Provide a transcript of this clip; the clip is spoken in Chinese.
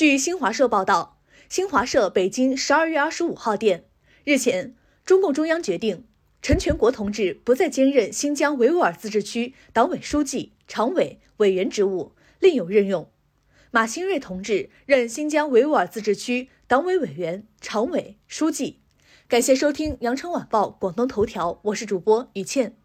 据新华社报道，新华社北京十二月二十五号电，日前，中共中央决定，陈全国同志不再兼任新疆维吾尔自治区党委书记、常委、委员职务，另有任用。马兴瑞同志任新疆维吾尔自治区党委委员、常委、书记。感谢收听羊城晚报广东头条，我是主播于倩。